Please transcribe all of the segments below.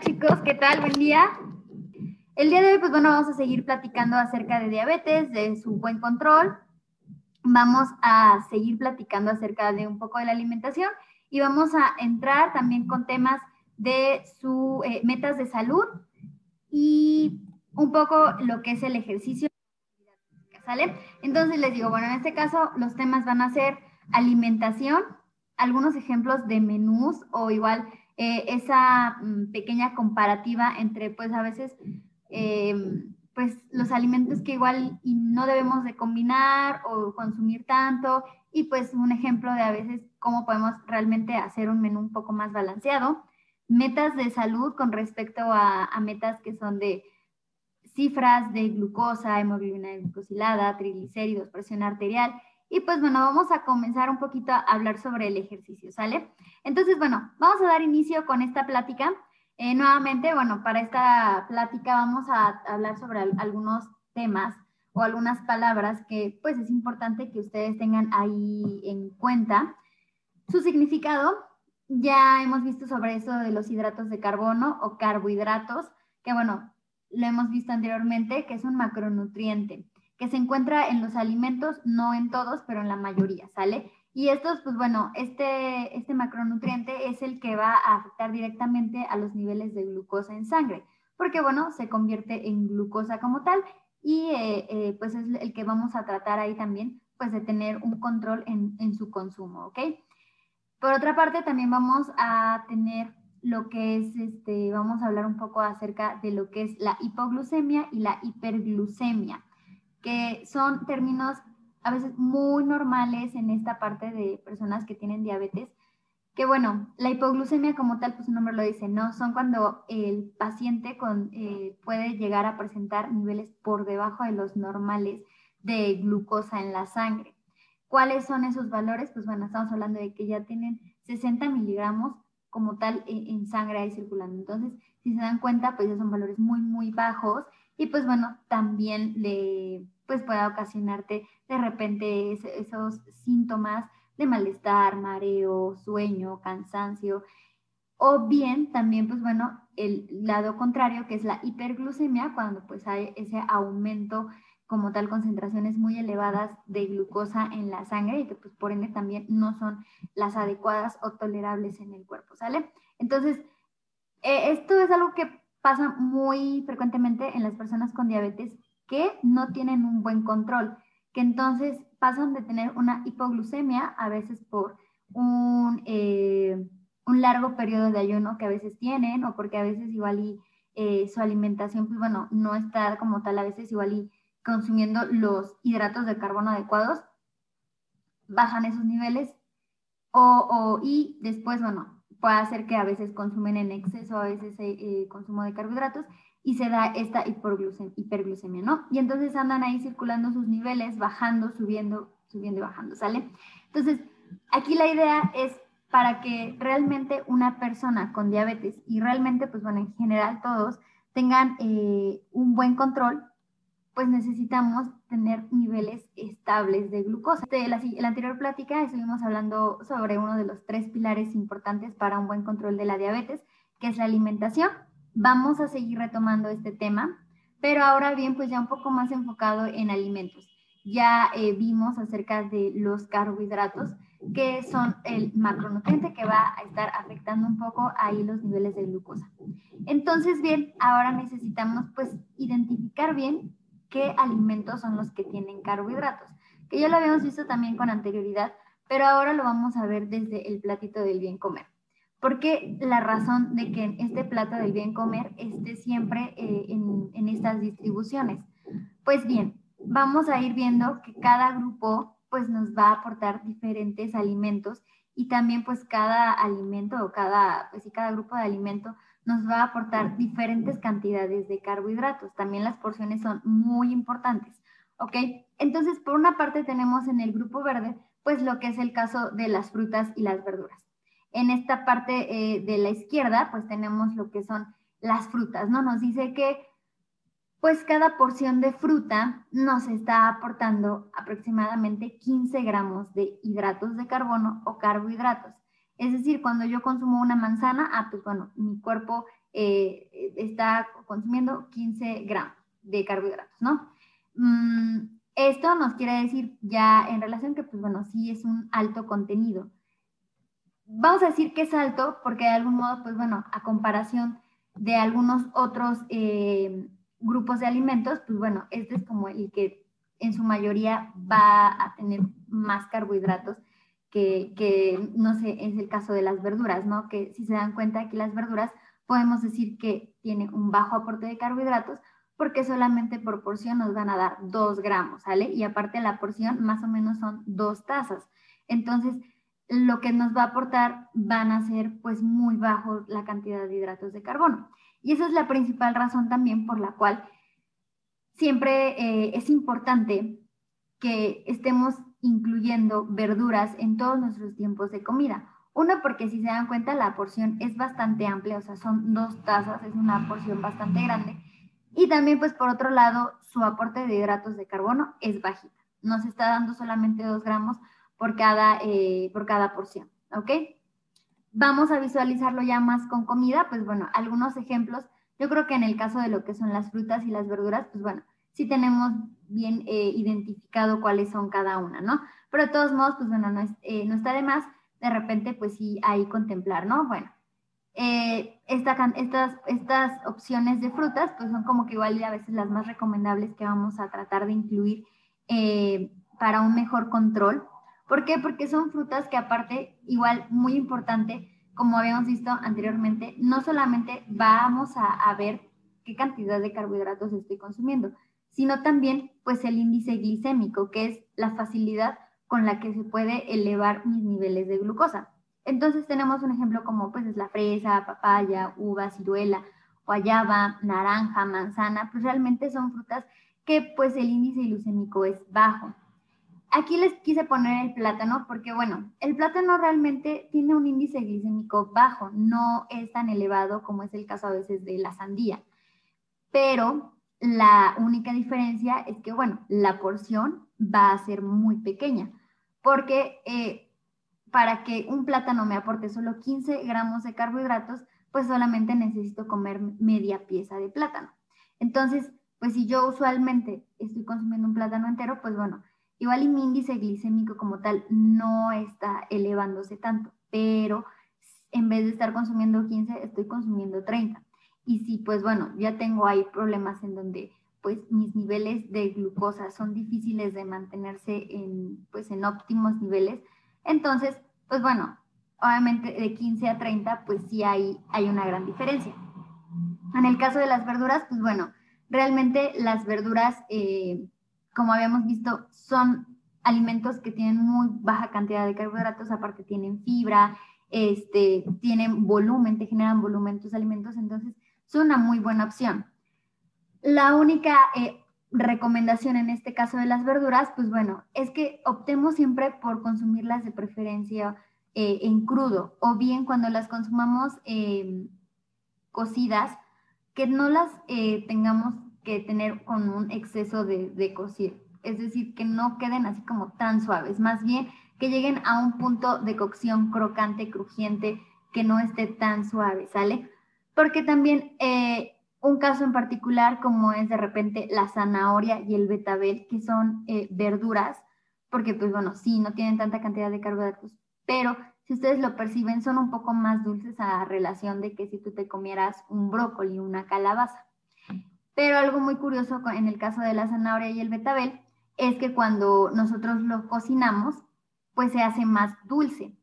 Chicos, ¿qué tal? Buen día. El día de hoy, pues bueno, vamos a seguir platicando acerca de diabetes, de su buen control. Vamos a seguir platicando acerca de un poco de la alimentación y vamos a entrar también con temas de sus eh, metas de salud y un poco lo que es el ejercicio. ¿Sale? Entonces les digo, bueno, en este caso los temas van a ser alimentación, algunos ejemplos de menús o igual eh, esa mm, pequeña comparativa entre pues a veces em, pues los alimentos que igual y no debemos de combinar o consumir tanto y pues un ejemplo de a veces cómo podemos realmente hacer un menú un poco más balanceado. Metas de salud con respecto a, a metas que son de cifras de glucosa, hemoglobina glucosilada, triglicéridos, presión arterial. Y pues bueno, vamos a comenzar un poquito a hablar sobre el ejercicio, ¿sale? Entonces, bueno, vamos a dar inicio con esta plática. Eh, nuevamente, bueno, para esta plática vamos a hablar sobre algunos temas o algunas palabras que pues es importante que ustedes tengan ahí en cuenta. Su significado, ya hemos visto sobre eso de los hidratos de carbono o carbohidratos, que bueno, lo hemos visto anteriormente, que es un macronutriente, se encuentra en los alimentos, no en todos, pero en la mayoría, ¿sale? Y estos, pues bueno, este, este macronutriente es el que va a afectar directamente a los niveles de glucosa en sangre, porque bueno, se convierte en glucosa como tal y eh, eh, pues es el que vamos a tratar ahí también, pues de tener un control en, en su consumo, ¿ok? Por otra parte, también vamos a tener lo que es, este, vamos a hablar un poco acerca de lo que es la hipoglucemia y la hiperglucemia, que son términos a veces muy normales en esta parte de personas que tienen diabetes, que bueno, la hipoglucemia como tal, pues su nombre lo dice, ¿no? Son cuando el paciente con, eh, puede llegar a presentar niveles por debajo de los normales de glucosa en la sangre. ¿Cuáles son esos valores? Pues bueno, estamos hablando de que ya tienen 60 miligramos como tal en, sangre ahí circulando. Entonces, si se dan cuenta, pues ya son valores muy, muy bajos y pues bueno, también le pues puede ocasionarte de repente esos síntomas de malestar, mareo, sueño, cansancio, o bien también, pues bueno, el lado contrario, que es la hiperglucemia, cuando pues hay ese aumento como tal concentraciones muy elevadas de glucosa en la sangre y que pues por ende también no son las adecuadas o tolerables en el cuerpo, ¿sale? Entonces, eh, esto es algo que pasa muy frecuentemente en las personas con diabetes que no tienen un buen control, que entonces pasan de tener una hipoglucemia a veces por un, eh, largo periodo de ayuno que a veces tienen o porque a veces igual eh, su alimentación, pues bueno, no está como tal, a veces igual y consumiendo los hidratos de carbono adecuados, bajan esos niveles o, y después, bueno, puede hacer que a veces consumen en exceso a veces eh, eh, consumo de carbohidratos y se da esta hiperglucemia, ¿no? Y entonces andan ahí circulando sus niveles, bajando, subiendo, subiendo y bajando, ¿sale? Entonces, aquí la idea es para que realmente una persona con diabetes y realmente, pues bueno, en general todos tengan eh, un buen control pues necesitamos tener niveles estables de glucosa. En la, la, anterior plática estuvimos hablando sobre uno de los tres pilares importantes para un buen control de la diabetes, que es la alimentación. Vamos a seguir retomando este tema, pero ahora bien, pues ya un poco más enfocado en alimentos. Ya eh, vimos acerca de los carbohidratos, que son el macronutriente que va a estar afectando un poco ahí los niveles de glucosa. Entonces, bien, ahora necesitamos pues identificar bien qué alimentos son los que tienen carbohidratos, que ya lo habíamos visto también con anterioridad, pero ahora lo vamos a ver desde el platito del bien comer. ¿Por qué la razón de que este plato del bien comer esté siempre eh, en, estas distribuciones? Pues bien, vamos a ir viendo que cada grupo pues nos va a aportar diferentes alimentos y también pues cada alimento o cada, pues, cada grupo de alimento nos va a aportar diferentes cantidades de carbohidratos. También las porciones son muy importantes, ¿ok? Entonces, por una parte tenemos en el grupo verde, pues lo que es el caso de las frutas y las verduras. En esta parte eh, de la izquierda, pues tenemos lo que son las frutas, ¿no? Nos dice que pues cada porción de fruta nos está aportando aproximadamente 15 gramos de hidratos de carbono o carbohidratos. Es decir, cuando yo consumo una manzana, ah, pues bueno, mi cuerpo eh, está consumiendo 15 gramos de carbohidratos, ¿no? Mm, esto nos quiere decir ya en relación que, pues bueno, sí es un alto contenido. Vamos a decir que es alto porque de algún modo, pues bueno, a comparación de algunos otros eh, grupos de alimentos, pues bueno, este es como el que en su mayoría va a tener más carbohidratos que, que, no sé, es el caso de las verduras, ¿no? Que si se dan cuenta que las verduras podemos decir que tiene un bajo aporte de carbohidratos porque solamente por porción nos van a dar 2 gramos, ¿sale? Y aparte la porción más o menos son dos tazas. Entonces, lo que nos va a aportar van a ser pues muy bajo la cantidad de hidratos de carbono. Y esa es la principal razón también por la cual siempre eh, es importante que estemos incluyendo verduras en todos nuestros tiempos de comida. Uno, porque si se dan cuenta, la porción es bastante amplia, o sea, son dos tazas, es una porción bastante grande. Y también, pues por otro lado, su aporte de hidratos de carbono es bajita. Nos está dando solamente dos gramos por cada, eh, por cada porción, ¿ok? Vamos a visualizarlo ya más con comida, pues bueno, algunos ejemplos. Yo creo que en el caso de lo que son las frutas y las verduras, pues bueno, sí tenemos bien eh, identificado cuáles son cada una, ¿no? Pero de todos modos, pues bueno, no, eh, no está de más de repente, pues sí, ahí contemplar, ¿no? Bueno, eh, estas, estas opciones de frutas, pues son como que igual a veces las más recomendables que vamos a tratar de incluir eh, para un mejor control. ¿Por qué? Porque son frutas que aparte, igual muy importante, como habíamos visto anteriormente, no solamente vamos a, ver qué cantidad de carbohidratos estoy consumiendo, sino también pues el índice glicémico, que es la facilidad con la que se puede elevar mis niveles de glucosa. Entonces tenemos un ejemplo como pues es la fresa, papaya, uva, ciruela, guayaba, naranja, manzana, pues realmente son frutas que pues el índice glucémico es bajo. Aquí les quise poner el plátano porque bueno, el plátano realmente tiene un índice glicémico bajo, no es tan elevado como es el caso a veces de la sandía. Pero la única diferencia es que bueno, la porción va a ser muy pequeña, porque eh, para que un plátano me aporte solo 15 gramos de carbohidratos, pues solamente necesito comer media pieza de plátano. Entonces, pues si yo usualmente estoy consumiendo un plátano entero, pues bueno, igual y mi índice glicémico como tal no está elevándose tanto, pero en vez de estar consumiendo 15, estoy consumiendo 30. Y si, pues bueno, ya tengo ahí problemas en donde pues mis niveles de glucosa son difíciles de mantenerse en, pues, en óptimos niveles. Entonces, pues bueno, obviamente de 15 a 30, pues sí hay, hay una gran diferencia. En el caso de las verduras, pues bueno, realmente las verduras, eh, como habíamos visto, son alimentos que tienen muy baja cantidad de carbohidratos, aparte tienen fibra, este, tienen volumen, te generan volumen tus alimentos, entonces son una muy buena opción. La única eh, recomendación en este caso de las verduras, pues bueno, es que optemos siempre por consumirlas de preferencia eh, en crudo o bien cuando las consumamos em, cocidas, que no las eh, tengamos que tener con un exceso de, de cocir. Es decir, que no queden así como tan suaves, más bien que lleguen a un punto de cocción crocante, crujiente, que no esté tan suave, ¿sale? Porque también un caso en particular como es de repente la zanahoria y el betabel, que son eh, verduras, porque pues bueno, sí, no tienen tanta cantidad de carbohidratos, pero si ustedes lo perciben, son un poco más dulces a relación de que si tú te comieras un brócoli, una calabaza. Pero algo muy curioso en el caso de la zanahoria y el betabel es que cuando nosotros lo cocinamos, pues se hace más dulce.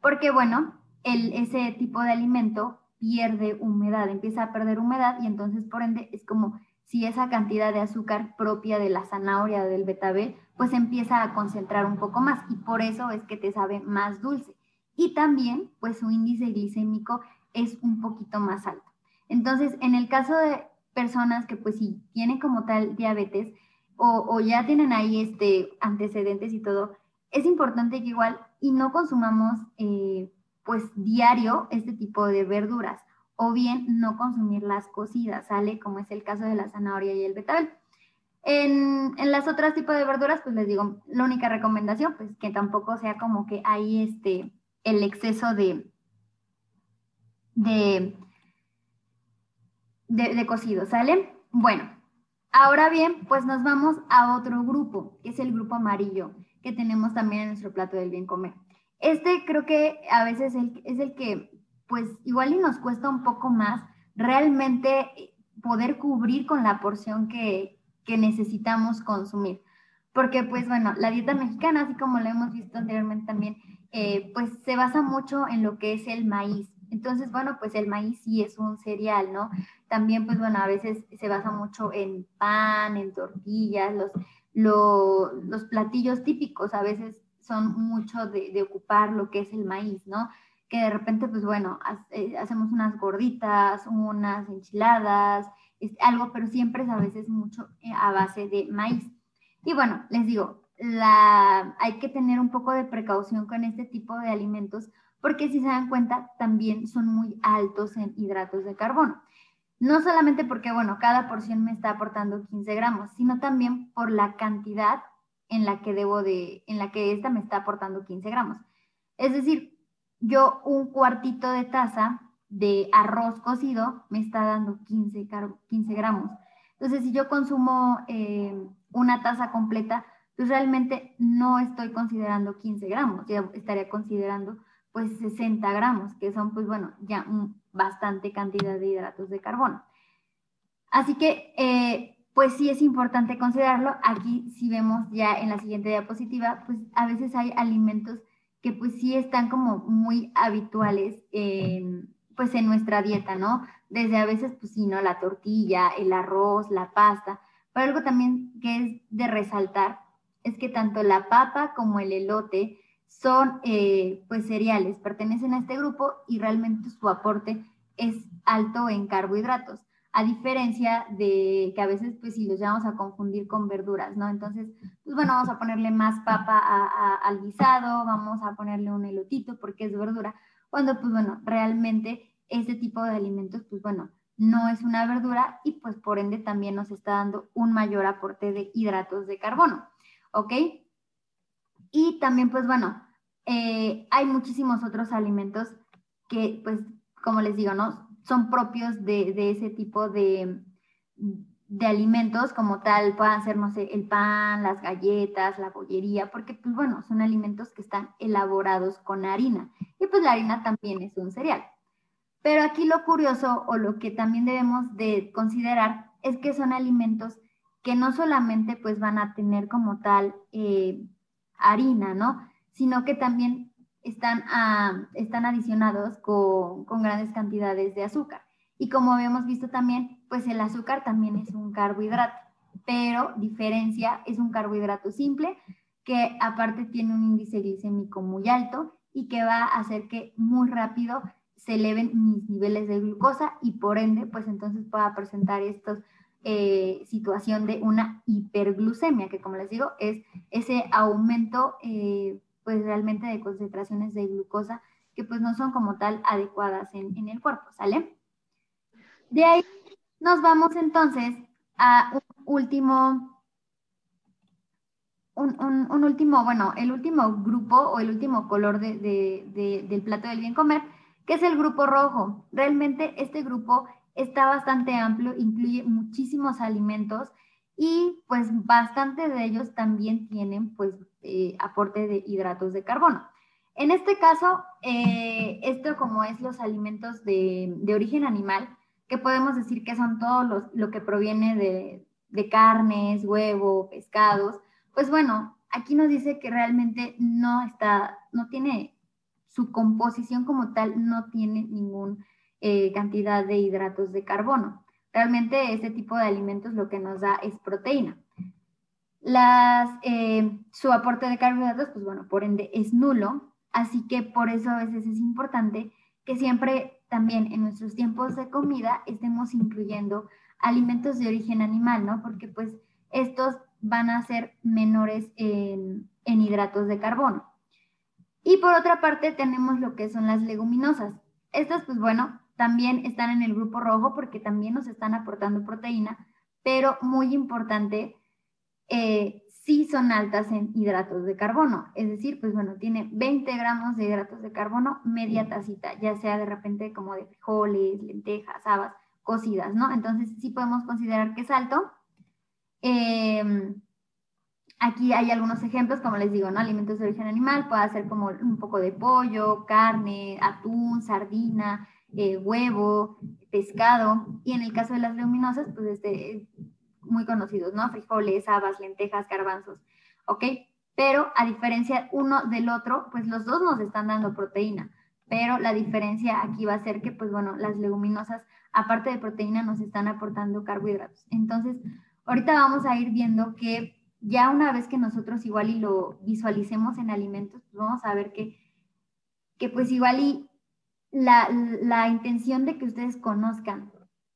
Porque bueno, el, ese tipo de alimento pierde humedad, empieza a perder humedad y entonces por ende es como si esa cantidad de azúcar propia de la zanahoria o del betabel pues empieza a concentrar un poco más y por eso es que te sabe más dulce. Y también pues su índice glicémico es un poquito más alto. Entonces, en el caso de personas que pues sí tienen como tal diabetes o, ya tienen ahí este antecedentes y todo, es importante que igual y no consumamos eh, pues diario este tipo de verduras o bien no consumir las cocidas, ¿sale? Como es el caso de la zanahoria y el betabel. En, las otras tipos de verduras, pues les digo, la única recomendación, pues que tampoco sea como que hay este, el exceso de, de, de, cocido, ¿sale? Bueno, ahora bien, pues nos vamos a otro grupo, que es el grupo amarillo, que tenemos también en nuestro plato del bien comer. Este creo que a veces es el que, pues igual y nos cuesta un poco más realmente poder cubrir con la porción que, que necesitamos consumir. Porque, pues bueno, la dieta mexicana, así como lo hemos visto anteriormente también, eh, pues se basa mucho en lo que es el maíz. Entonces, bueno, pues el maíz sí es un cereal, ¿no? También, pues bueno, a veces se basa mucho en pan, en tortillas, los, los platillos típicos a veces son mucho de, ocupar lo que es el maíz, ¿no? Que de repente, pues bueno, eh, hacemos unas gorditas, unas enchiladas, algo, pero siempre es a veces mucho eh, a base de maíz. Y bueno, les digo, la, hay que tener un poco de precaución con este tipo de alimentos porque si se dan cuenta, también son muy altos en hidratos de carbono. No solamente porque, bueno, cada porción me está aportando 15 gramos, sino también por la cantidad en la que debo de, en la que esta me está aportando 15 gramos. Es decir, yo un cuartito de taza de arroz cocido me está dando 15, 15 gramos. Entonces, si yo consumo eh, una taza completa, pues realmente no estoy considerando 15 gramos, ya estaría considerando pues 60 gramos, que son pues bueno, ya bastante cantidad de hidratos de carbono. Así que eh, pues sí es importante considerarlo. Aquí si vemos ya en la siguiente diapositiva, pues a veces hay alimentos que pues sí están como muy habituales en, pues en nuestra dieta, ¿no? Desde a veces pues sí, ¿no? La tortilla, el arroz, la pasta. Pero algo también que es de resaltar es que tanto la papa como el elote son eh, pues cereales, pertenecen a este grupo y realmente su aporte es alto en carbohidratos, a diferencia de que a veces pues si los llevamos a confundir con verduras, ¿no? Entonces, pues bueno, vamos a ponerle más papa al guisado, vamos a ponerle un elotito porque es verdura, cuando pues bueno, realmente este tipo de alimentos pues bueno, no es una verdura y pues por ende también nos está dando un mayor aporte de hidratos de carbono, ¿ok? Y también, pues bueno, eh, hay muchísimos otros alimentos que, pues, como les digo, ¿no? Son propios de, ese tipo de, de, alimentos, como tal, puedan ser, no sé, el pan, las galletas, la bollería, porque, pues bueno, son alimentos que están elaborados con harina. Y pues la harina también es un cereal. Pero aquí lo curioso o lo que también debemos de considerar es que son alimentos que no solamente pues van a tener como tal eh, harina, ¿no? Sino que también están, ah, están adicionados con, con, grandes cantidades de azúcar. Y como habíamos visto también, pues el azúcar también es un carbohidrato, pero diferencia es un carbohidrato simple que aparte tiene un índice glicémico muy alto y que va a hacer que muy rápido se eleven mis niveles de glucosa y por ende, pues entonces pueda presentar estos eh, situación de una hiperglucemia, que como les digo, es ese aumento eh, pues realmente de concentraciones de glucosa que pues no son como tal adecuadas en, en el cuerpo, ¿sale? De ahí nos vamos entonces a un último, un, un, último, bueno, el último grupo o el último color de, de, del plato del bien comer, que es el grupo rojo. Realmente este grupo está bastante amplio, incluye muchísimos alimentos y pues bastante de ellos también tienen pues eh, aporte de hidratos de carbono. En este caso, eh, esto como es los alimentos de, origen animal, que podemos decir que son todo los, lo que proviene de, de carnes, huevo, pescados, pues bueno, aquí nos dice que realmente no está, no tiene, su composición como tal no tiene ningún eh, cantidad de hidratos de carbono. Realmente este tipo de alimentos lo que nos da es proteína. Las, eh, su aporte de carbohidratos, pues bueno, por ende es nulo, así que por eso a veces es importante que siempre también en nuestros tiempos de comida estemos incluyendo alimentos de origen animal, ¿no? Porque pues estos van a ser menores en, en hidratos de carbono. Y por otra parte tenemos lo que son las leguminosas. Estas, pues bueno, también están en el grupo rojo porque también nos están aportando proteína, pero muy importante, eh, sí son altas en hidratos de carbono. Es decir, pues bueno, tiene 20 gramos de hidratos de carbono, media tacita, ya sea de repente como de frijoles, lentejas, habas, cocidas, ¿no? Entonces sí podemos considerar que es alto. Em, aquí hay algunos ejemplos, como les digo, ¿no? Alimentos de origen animal, puede ser como un poco de pollo, carne, atún, sardina, eh, huevo, pescado. Y en el caso de las leguminosas, pues este, muy conocidos, ¿no? Frijoles, habas, lentejas, garbanzos, ¿ok? Pero a diferencia uno del otro, pues los dos nos están dando proteína, pero la diferencia aquí va a ser que, pues bueno, las leguminosas, aparte de proteína, nos están aportando carbohidratos. Entonces, ahorita vamos a ir viendo que ya una vez que nosotros igual y lo visualicemos en alimentos, pues vamos a ver que, que pues igual y la, la intención de que ustedes conozcan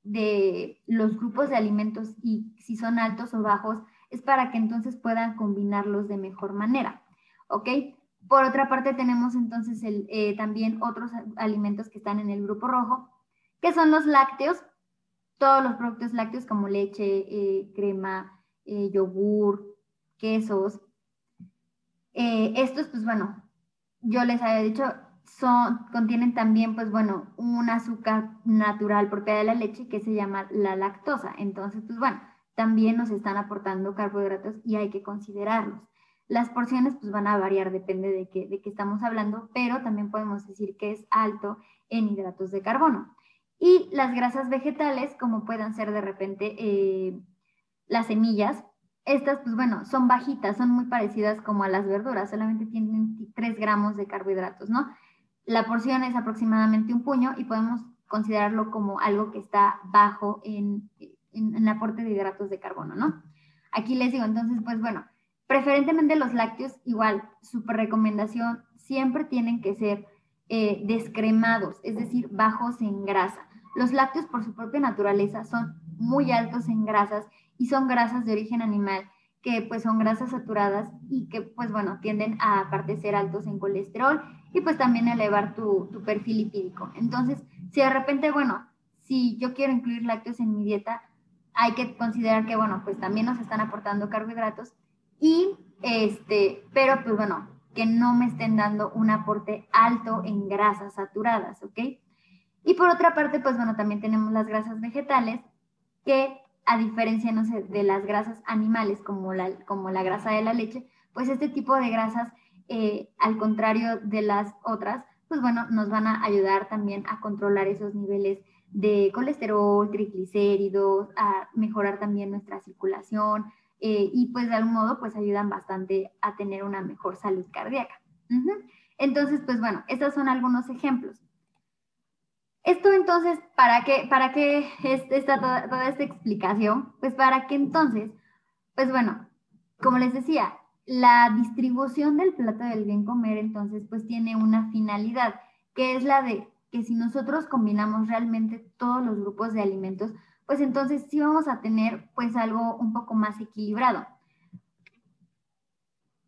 de los grupos de alimentos y si son altos o bajos, es para que entonces puedan combinarlos de mejor manera. ¿Ok? Por otra parte, tenemos entonces eh, también otros alimentos que están en el grupo rojo, que son los lácteos, todos los productos lácteos como leche, eh, crema, eh, yogur, quesos. estos, pues bueno, yo les había dicho, son, contienen también, pues bueno, un azúcar natural propia de la leche que se llama la lactosa. Entonces, pues bueno, también nos están aportando carbohidratos y hay que considerarlos. Las porciones pues van a variar, depende de qué, de qué estamos hablando, pero también podemos decir que es alto en hidratos de carbono. Y las grasas vegetales, como puedan ser de repente eh, las semillas, estas pues bueno, son bajitas, son muy parecidas como a las verduras, solamente tienen 3 gramos de carbohidratos, ¿no? La porción es aproximadamente un puño y podemos considerarlo como algo que está bajo en, en, aporte de hidratos de carbono, ¿no? Aquí les digo, entonces, pues bueno, preferentemente los lácteos, igual, super recomendación, siempre tienen que ser eh, descremados, es decir, bajos en grasa. Los lácteos, por su propia naturaleza, son muy altos en grasas y son grasas de origen animal que pues son grasas saturadas y que pues bueno, tienden a aparte ser altos en colesterol y pues también elevar tu, tu perfil lipídico. Entonces, si de repente, bueno, si yo quiero incluir lácteos en mi dieta, hay que considerar que, bueno, pues también nos están aportando carbohidratos y, este, pero pues bueno, que no me estén dando un aporte alto en grasas saturadas, ¿ok? Y por otra parte, pues bueno, también tenemos las grasas vegetales que a diferencia, no sé, de las grasas animales como la, como la grasa de la leche, pues este tipo de grasas, eh, al contrario de las otras, pues bueno, nos van a ayudar también a controlar esos niveles de colesterol, triglicéridos, a mejorar también nuestra circulación eh, y pues de algún modo pues ayudan bastante a tener una mejor salud cardíaca. Entonces, pues bueno, estos son algunos ejemplos. Esto entonces, ¿para qué, para qué está toda, toda esta explicación? Pues para que entonces, pues bueno, como les decía, la distribución del plato del bien comer entonces pues tiene una finalidad, que es la de que si nosotros combinamos realmente todos los grupos de alimentos, pues entonces sí vamos a tener pues algo un poco más equilibrado.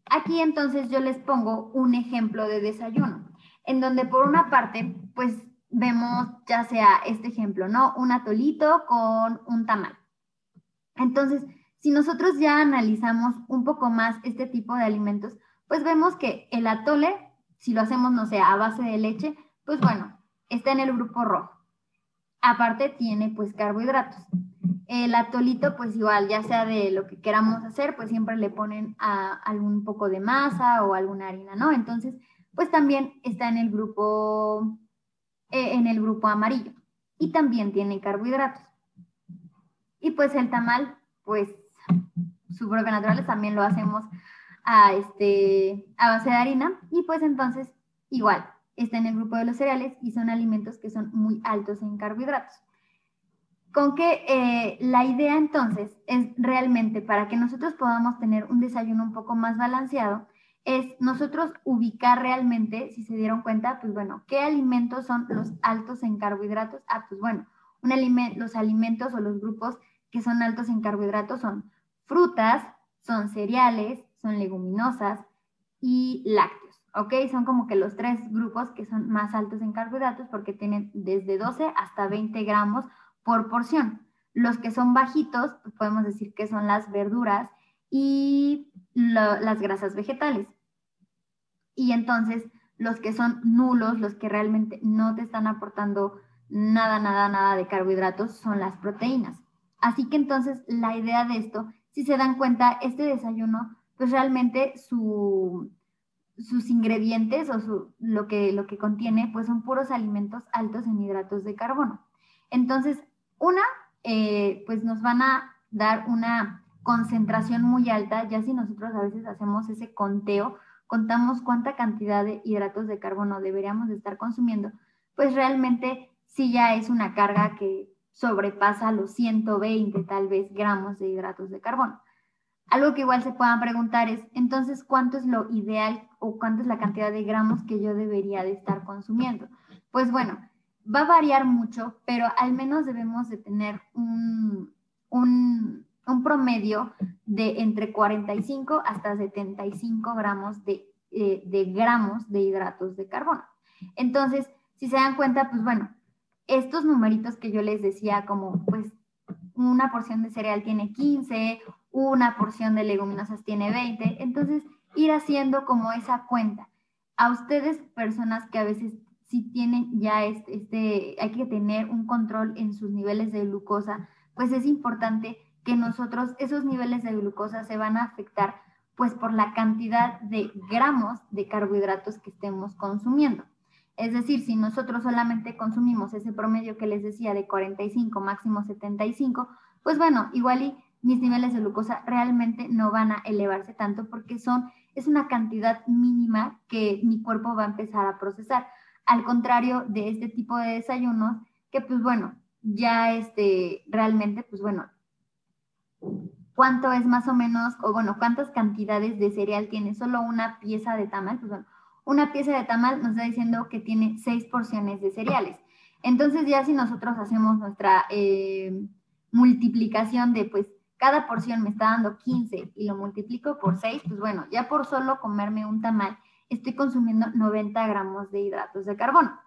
Aquí entonces yo les pongo un ejemplo de desayuno, en donde por una parte pues vemos ya sea este ejemplo, ¿no? Un atolito con un tamal. Entonces, si nosotros ya analizamos un poco más este tipo de alimentos, pues vemos que el atole, si lo hacemos, no sé, a base de leche, pues bueno, está en el grupo rojo. Aparte tiene pues carbohidratos. El atolito, pues igual, ya sea de lo que queramos hacer, pues siempre le ponen a algún poco de masa o alguna harina, ¿no? Entonces, pues también está en el grupo en el grupo amarillo y también tiene carbohidratos. Y pues el tamal, pues su propia naturales también lo hacemos a, este, a base de harina y pues entonces igual está en el grupo de los cereales y son alimentos que son muy altos en carbohidratos. Con que eh, la idea entonces es realmente para que nosotros podamos tener un desayuno un poco más balanceado, es nosotros ubicar realmente, si se dieron cuenta, pues bueno, ¿qué alimentos son los altos en carbohidratos? Ah, pues bueno, los alimentos o los grupos que son altos en carbohidratos son frutas, son cereales, son leguminosas y lácteos, ¿ok? Son como que los tres grupos que son más altos en carbohidratos porque tienen desde 12 hasta 20 gramos por porción. Los que son bajitos, pues podemos decir que son las verduras y las grasas vegetales. Y entonces los que son nulos, los que realmente no te están aportando nada, nada, nada de carbohidratos son las proteínas. Así que entonces la idea de esto, si se dan cuenta, este desayuno, pues realmente su, sus ingredientes o lo, que, lo que contiene, pues son puros alimentos altos en hidratos de carbono. Entonces, una, eh, pues nos van a dar una concentración muy alta, ya si nosotros a veces hacemos ese conteo, contamos cuánta cantidad de hidratos de carbono deberíamos de estar consumiendo, pues realmente sí ya es una carga que sobrepasa los 120 tal vez gramos de hidratos de carbono. Algo que igual se puedan preguntar es, entonces, ¿cuánto es lo ideal o cuánto es la cantidad de gramos que yo debería de estar consumiendo? Pues bueno, va a variar mucho, pero al menos debemos de tener un, un, promedio de entre 45 hasta 75 gramos de, eh, de gramos de hidratos de carbono. Entonces, si se dan cuenta, pues bueno, estos numeritos que yo les decía, como pues una porción de cereal tiene 15, una porción de leguminosas tiene 20, entonces ir haciendo como esa cuenta. A ustedes, personas que a veces sí tienen ya este, este, hay que tener un control en sus niveles de glucosa, pues es importante que nosotros esos niveles de glucosa se van a afectar pues por la cantidad de gramos de carbohidratos que estemos consumiendo. Es decir, si nosotros solamente consumimos ese promedio que les decía de 45, máximo 75, pues bueno, igual y mis niveles de glucosa realmente no van a elevarse tanto porque son, es una cantidad mínima que mi cuerpo va a empezar a procesar. Al contrario de este tipo de desayunos, que pues bueno, ya este, realmente, pues bueno, ¿cuánto es más o menos, o bueno, cuántas cantidades de cereal tiene solo una pieza de tamal? Pues bueno, una pieza de tamal nos está diciendo que tiene seis porciones de cereales. Entonces ya si nosotros hacemos nuestra eh, multiplicación de pues cada porción me está dando 15 y lo multiplico por 6, pues bueno, ya por solo comerme un tamal estoy consumiendo 90 gramos de hidratos de carbono.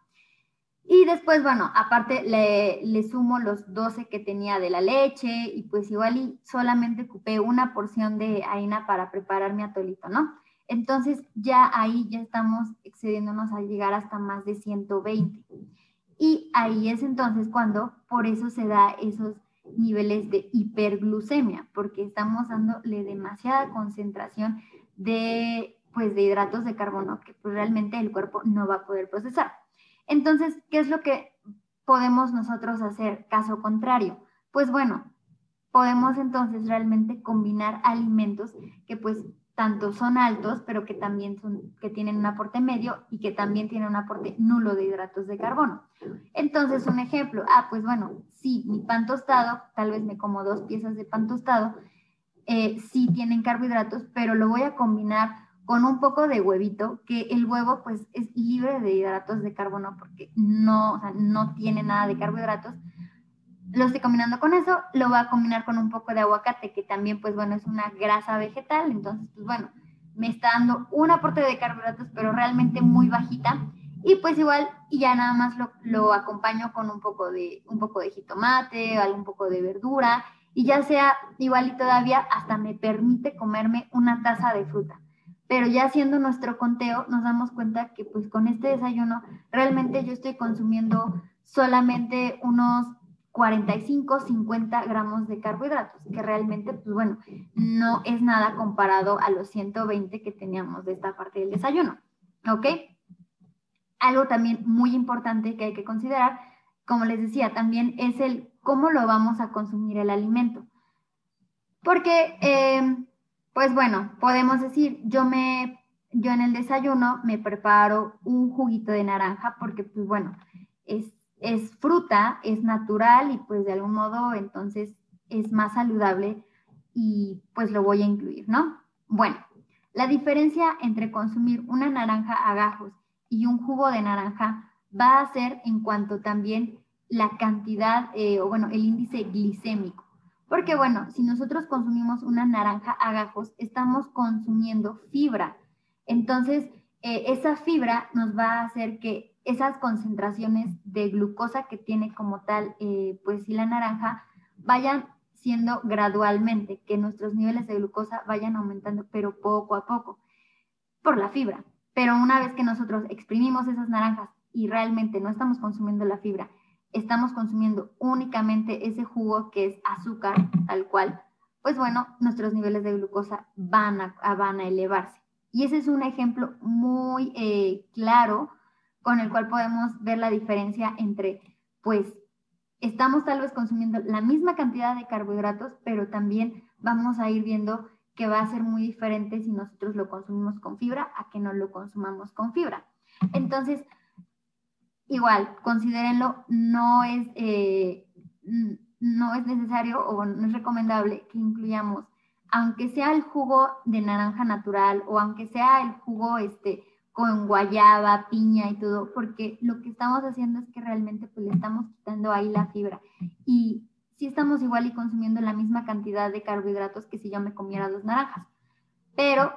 Y después, bueno, aparte le, sumo los 12 que tenía de la leche y pues igual y solamente ocupé una porción de harina para preparar mi atolito, ¿no? Entonces ya ahí ya estamos excediéndonos a llegar hasta más de 120. Y ahí es entonces cuando por eso se da esos niveles de hiperglucemia, porque estamos dándole demasiada concentración de, pues, de hidratos de carbono que pues, realmente el cuerpo no va a poder procesar. Entonces, ¿qué es lo que podemos nosotros hacer? Caso contrario, pues bueno, podemos entonces realmente combinar alimentos que pues tanto son altos, pero que también son, que tienen un aporte medio y que también tienen un aporte nulo de hidratos de carbono. Entonces, un ejemplo, ah, pues bueno, sí, mi pan tostado, tal vez me como dos piezas de pan tostado, eh, sí tienen carbohidratos, pero lo voy a combinar con un poco de huevito, que el huevo pues es libre de hidratos de carbono porque no, o sea, no tiene nada de carbohidratos, lo estoy combinando con eso, lo voy a combinar con un poco de aguacate, que también, pues bueno, es una grasa vegetal, entonces, pues bueno, me está dando un aporte de carbohidratos, pero realmente muy bajita, y pues igual, y ya nada más lo, lo acompaño con un poco de, un poco de jitomate, algún poco de verdura, y ya sea igual y todavía hasta me permite comerme una taza de fruta. Pero ya haciendo nuestro conteo, nos damos cuenta que pues con este desayuno realmente yo estoy consumiendo solamente unos 45, 50 gramos de carbohidratos, que realmente, pues bueno, no es nada comparado a los 120 que teníamos de esta parte del desayuno. ¿Ok? Algo también muy importante que hay que considerar, como les decía, también es el cómo lo vamos a consumir el alimento. Porque, em, pues bueno, podemos decir, yo me, yo en el desayuno me preparo un juguito de naranja porque, pues bueno, es es fruta, es natural y pues de algún modo entonces es más saludable y pues lo voy a incluir, ¿no? Bueno, la diferencia entre consumir una naranja a gajos y un jugo de naranja va a ser en cuanto también la cantidad eh, o bueno, el índice glicémico. Porque bueno, si nosotros consumimos una naranja a gajos, estamos consumiendo fibra. Entonces, eh, esa fibra nos va a hacer que esas concentraciones de glucosa que tiene como tal, eh, pues si la naranja, vayan siendo gradualmente, que nuestros niveles de glucosa vayan aumentando, pero poco a poco, por la fibra. Pero una vez que nosotros exprimimos esas naranjas y realmente no estamos consumiendo la fibra estamos consumiendo únicamente ese jugo que es azúcar, tal cual, pues bueno, nuestros niveles de glucosa van a, van a elevarse. Y ese es un ejemplo muy eh, claro con el cual podemos ver la diferencia entre, pues, estamos tal vez consumiendo la misma cantidad de carbohidratos, pero también vamos a ir viendo que va a ser muy diferente si nosotros lo consumimos con fibra a que no lo consumamos con fibra. Entonces, igual, considérenlo, no es, eh, no es necesario o no es recomendable que incluyamos, aunque sea el jugo de naranja natural o aunque sea el jugo este, con guayaba, piña y todo, porque lo que estamos haciendo es que realmente pues le estamos quitando ahí la fibra. Y sí estamos igual y consumiendo la misma cantidad de carbohidratos que si yo me comiera dos naranjas. Pero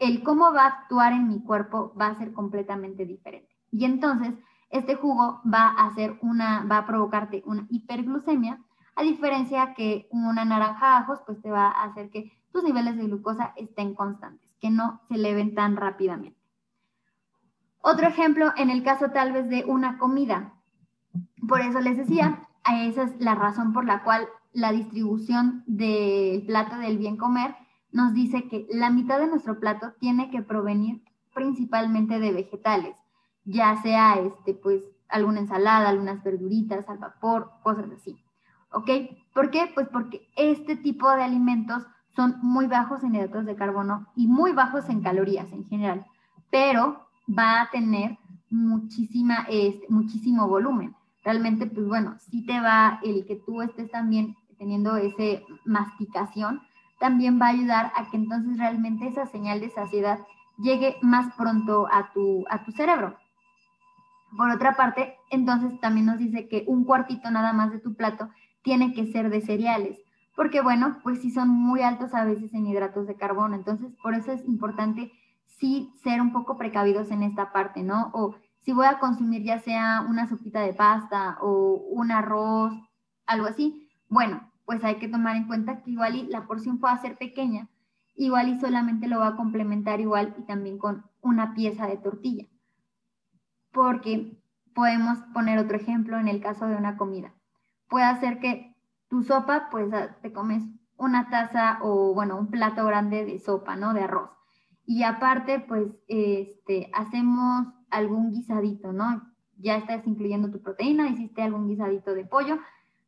el cómo va a actuar en mi cuerpo va a ser completamente diferente. Y entonces, este jugo va a hacer una, va a provocarte una hiperglucemia, a diferencia que una naranja ajos, pues te va a hacer que tus niveles de glucosa estén constantes, que no se eleven tan rápidamente. Otro ejemplo en el caso tal vez de una comida. Por eso les decía, esa es la razón por la cual la distribución del plato del bien comer nos dice que la mitad de nuestro plato tiene que provenir principalmente de vegetales, ya sea este, pues, alguna ensalada, algunas verduritas al vapor, cosas así. ¿Ok? ¿Por qué? Pues porque este tipo de alimentos son muy bajos en hidratos de carbono y muy bajos en calorías en general, pero va a tener muchísima, este, muchísimo volumen. Realmente, pues bueno, si te va el que tú estés también teniendo esa masticación, también va a ayudar a que entonces realmente esa señal de saciedad llegue más pronto a tu, a tu cerebro. Por otra parte, entonces también nos dice que un cuartito nada más de tu plato tiene que ser de cereales, porque bueno, pues sí son muy altos a veces en hidratos de carbono, entonces por eso es importante sí ser un poco precavidos en esta parte, ¿no? O si voy a consumir ya sea una sopita de pasta o un arroz, algo así, bueno, pues hay que tomar en cuenta que igual y la porción puede ser pequeña, igual y solamente lo va a complementar igual y también con una pieza de tortilla. Porque podemos poner otro ejemplo en el caso de una comida. Puede ser que tu sopa, pues ah, te comes una taza o bueno, un plato grande de sopa, ¿no? De arroz y aparte, pues, este, hacemos algún guisadito, ¿no? Ya estás incluyendo tu proteína, hiciste algún guisadito de pollo,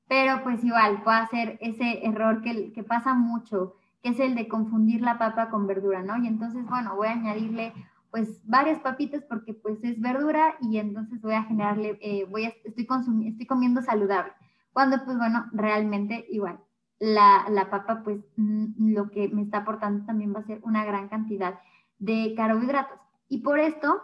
pero pues igual puede hacer ese error que, que pasa mucho, que es el de confundir la papa con verdura, ¿no? Y entonces, bueno, voy a añadirle pues varias papitas porque pues es verdura y entonces voy a generarle, eh, voy a, estoy, estoy comiendo saludable. Cuando pues bueno, realmente igual, la, la, papa pues mm, lo que me está aportando también va a ser una gran cantidad de carbohidratos. Y por esto,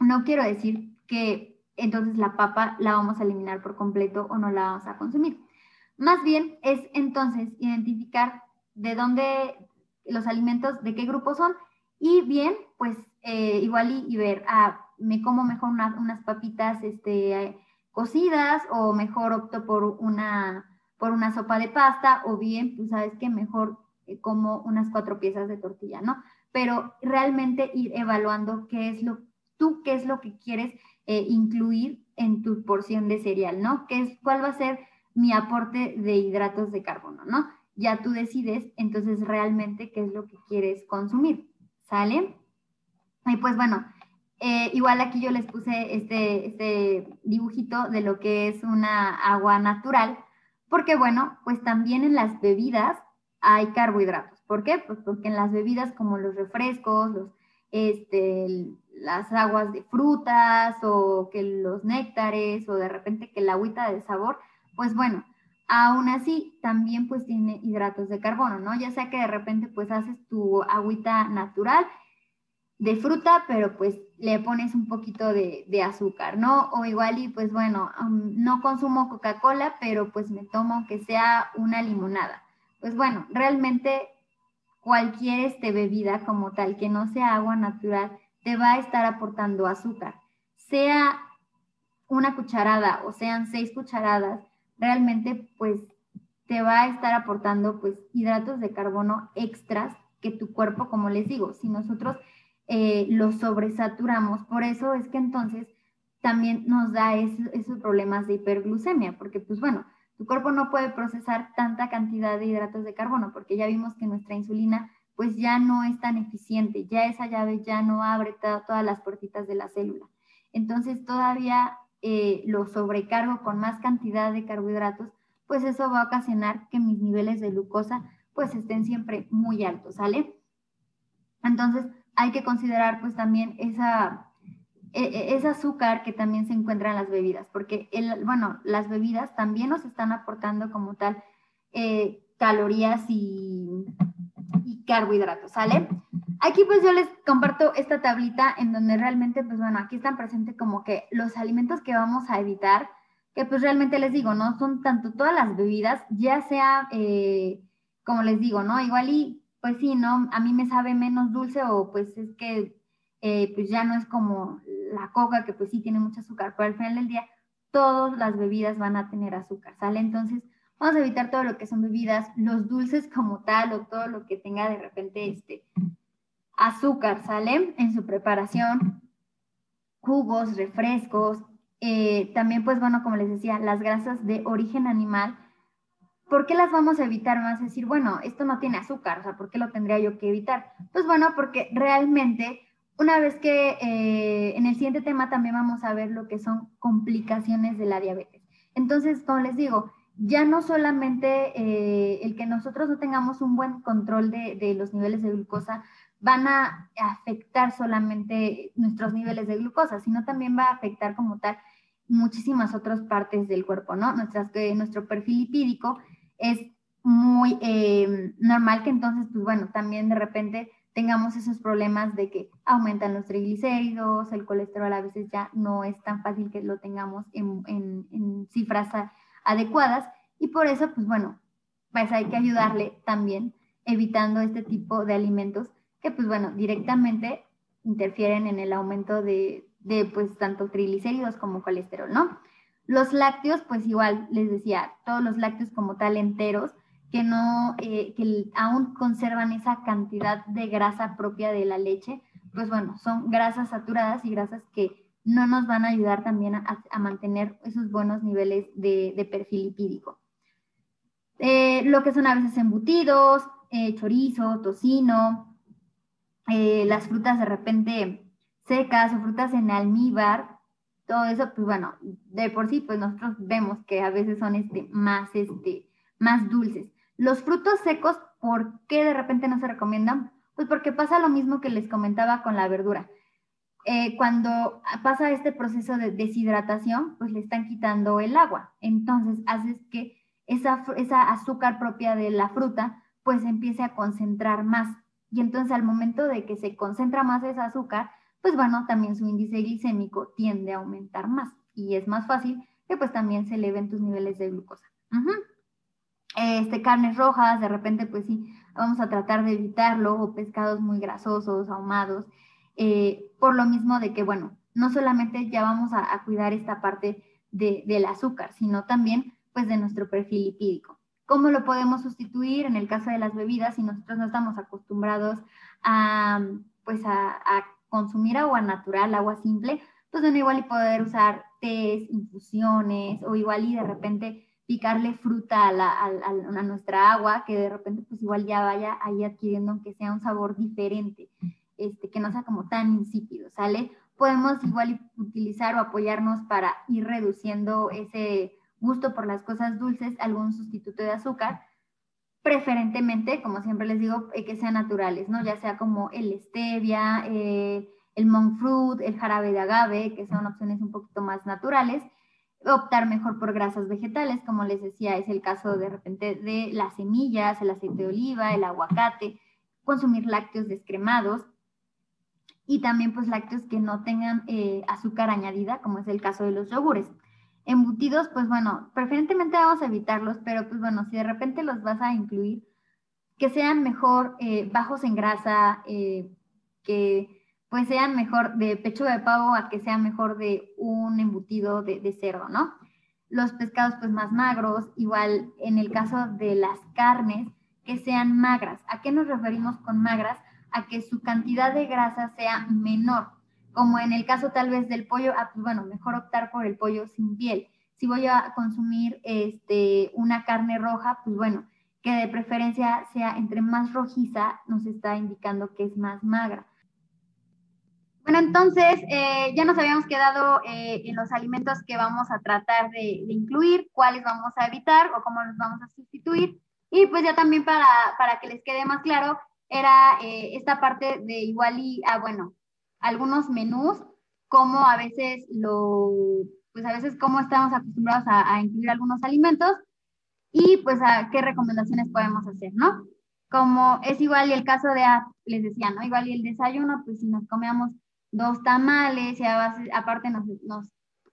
no quiero decir que entonces la papa la vamos a eliminar por completo o no la vamos a consumir. Más bien es entonces identificar de dónde los alimentos, de qué grupo son y bien, pues eh, igual y, ver, ah, me como mejor unas papitas este, cocidas o mejor opto por una, por una sopa de pasta o bien, pues sabes que mejor eh, como unas cuatro piezas de tortilla, ¿no? pero realmente ir evaluando qué es lo, tú qué es lo que quieres eh, incluir en tu porción de cereal, ¿no? ¿Qué es, ¿Cuál va a ser mi aporte de hidratos de carbono, ¿no? Ya tú decides entonces realmente qué es lo que quieres consumir, ¿sale? Y pues bueno, eh, igual aquí yo les puse este, este dibujito de lo que es una agua natural, porque bueno, pues también en las bebidas hay carbohidratos. ¿Por qué? Pues porque en las bebidas como los refrescos, los, este, las aguas de frutas o que los néctares o de repente que la agüita de sabor, pues bueno, aún así también pues tiene hidratos de carbono, ¿no? Ya sea que de repente pues haces tu agüita natural de fruta, pero pues le pones un poquito de, azúcar, ¿no? O igual y pues bueno, no consumo Coca-Cola, pero pues me tomo que sea una limonada. Pues bueno, realmente cualquier este, bebida como tal que no sea agua natural te va a estar aportando azúcar. Sea una cucharada o sean seis cucharadas, realmente pues te va a estar aportando pues hidratos de carbono extras que tu cuerpo, como les digo, si nosotros eh, los sobresaturamos, por eso es que entonces también nos da esos problemas de hiperglucemia, porque pues bueno, tu cuerpo no puede procesar tanta cantidad de hidratos de carbono, porque ya vimos que nuestra insulina pues ya no es tan eficiente, ya esa llave ya no abre todas las puertitas de la célula. Entonces todavía eh, lo sobrecargo con más cantidad de carbohidratos, pues eso va a ocasionar que mis niveles de glucosa pues estén siempre muy altos, ¿sale? Entonces hay que considerar pues también esa, e, e, ese azúcar que también se encuentra en las bebidas, porque el, bueno, las bebidas también nos están aportando como tal eh, calorías y, carbohidratos, ¿sale? Aquí pues yo les comparto esta tablita en donde realmente, pues bueno, aquí están presentes como que los alimentos que vamos a evitar, que pues realmente les digo, ¿no? Son tanto todas las bebidas, ya sea, eh, como les digo, ¿no? Igual y, pues sí, ¿no? A mí me sabe menos dulce o pues es que eh, pues ya no es como la coca, que pues sí tiene mucho azúcar, pero al final del día todas las bebidas van a tener azúcar, ¿sale? Entonces, vamos a evitar todo lo que son bebidas, los dulces como tal o todo lo que tenga de repente este azúcar, ¿sale? En su preparación, jugos, refrescos, eh, también pues bueno, como les decía, las grasas de origen animal, ¿por qué las vamos a evitar? Más decir, bueno, esto no tiene azúcar, o sea, ¿por qué lo tendría yo que evitar? Pues bueno, porque realmente una vez que eh, en el siguiente tema también vamos a ver lo que son complicaciones de la diabetes. Entonces, como les digo, ya no solamente eh, el que nosotros no tengamos un buen control de, de, los niveles de glucosa van a afectar solamente nuestros niveles de glucosa, sino también va a afectar como tal muchísimas otras partes del cuerpo, ¿no? Nuestras, eh, nuestro perfil lipídico es muy eh, normal que entonces, pues bueno, también de repente tengamos esos problemas de que aumentan los triglicéridos, el colesterol a veces ya no es tan fácil que lo tengamos en, cifras adecuadas y por eso, pues bueno, pues hay que ayudarle también evitando este tipo de alimentos que pues bueno, directamente interfieren en el aumento de, de pues tanto triglicéridos como colesterol, ¿no? Los lácteos, pues igual les decía, todos los lácteos como tal enteros, que no, eh, que aún conservan esa cantidad de grasa propia de la leche, pues bueno, son grasas saturadas y grasas que no nos van a ayudar también a, mantener esos buenos niveles de, perfil lipídico. Eh, lo que son a veces embutidos, eh, chorizo, tocino, las frutas de repente secas o frutas en almíbar, todo eso, pues bueno, de por sí, pues nosotros vemos que a veces son este, más, este, más dulces. Los frutos secos, ¿por qué de repente no se recomiendan? Pues porque pasa lo mismo que les comentaba con la verdura. Eh, cuando pasa este proceso de deshidratación, pues le están quitando el agua. Entonces, haces que esa, esa azúcar propia de la fruta, pues empiece a concentrar más. Y entonces al momento de que se concentra más ese azúcar, pues bueno, también su índice glicémico tiende a aumentar más y es más fácil que pues también se eleven tus niveles de glucosa. Este, carnes rojas, de repente pues sí, vamos a tratar de evitarlo, o pescados muy grasosos, ahumados, eh, por lo mismo de que, bueno, no solamente ya vamos a, cuidar esta parte del azúcar, sino también pues de nuestro perfil lipídico. ¿Cómo lo podemos sustituir en el caso de las bebidas si nosotros no estamos acostumbrados a, pues a, consumir agua natural, agua simple? Pues bueno, igual y poder usar tés, infusiones o igual y de repente picarle fruta a, nuestra agua, que de repente pues igual ya vaya ahí adquiriendo aunque sea un sabor diferente, este, que no sea como tan insípido, ¿sale? Podemos igual utilizar o apoyarnos para ir reduciendo ese gusto por las cosas dulces, algún sustituto de azúcar, preferentemente, como siempre les digo, eh, que sean naturales, ¿no? Ya sea como el stevia, eh, el monk fruit, el jarabe de agave, que son opciones un poquito más naturales. Optar mejor por grasas vegetales, como les decía, es el caso de repente de las semillas, el aceite de oliva, el aguacate, consumir lácteos descremados y también pues lácteos que no tengan eh, azúcar añadida, como es el caso de los yogures. Embutidos, pues bueno, preferentemente vamos a evitarlos, pero pues bueno, si de repente los vas a incluir, que sean mejor eh, bajos en grasa, eh, que pues sean mejor de pecho de pavo a que sean mejor de un embutido de, de cerdo, ¿no? Los pescados pues más magros, igual en el caso de las carnes, que sean magras. ¿A qué nos referimos con magras? A que su cantidad de grasa sea menor Como en el caso tal vez del pollo, ah, pues bueno, mejor optar por el pollo sin piel. Si voy a consumir este, una carne roja, pues bueno, que de preferencia sea entre más rojiza, nos está indicando que es más magra. Bueno, entonces eh, ya nos habíamos quedado eh, en los alimentos que vamos a tratar de, incluir, cuáles vamos a evitar o cómo los vamos a sustituir. Y pues ya también para, para que les quede más claro, era eh, esta parte de igual y, ah, bueno, algunos menús, como a veces lo, pues a veces cómo estamos acostumbrados a, a incluir algunos alimentos y pues a qué recomendaciones podemos hacer, ¿no? Como es igual y el caso de, ah, les decía, ¿no? Igual y el desayuno, pues si nos comíamos dos tamales y aparte nos,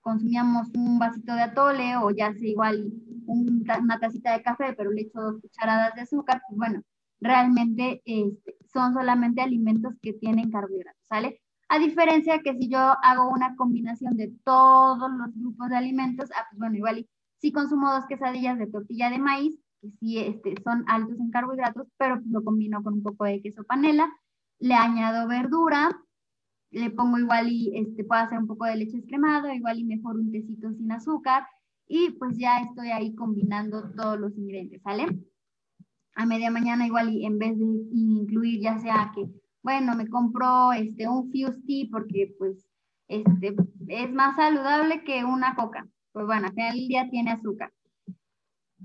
consumíamos un vasito de atole o ya sea igual una tacita de café, pero le echo dos cucharadas de azúcar, pues bueno, realmente este, son solamente alimentos que tienen carbohidratos, ¿sale? A diferencia que si yo hago una combinación de todos los grupos de alimentos, ah, pues bueno, igual si consumo dos quesadillas de tortilla de maíz, que sí este, son altos en carbohidratos, pero pues lo combino con un poco de queso panela, le añado verdura, le pongo igual y este, puedo hacer un poco de leche escremado, igual y mejor un tecito sin azúcar, y pues ya estoy ahí combinando todos los ingredientes, ¿sale? A media mañana igual y en vez de incluir ya sea que, bueno, me compro este, un Fusti porque pues este, es más saludable que una coca. Pues bueno, al final día tiene azúcar.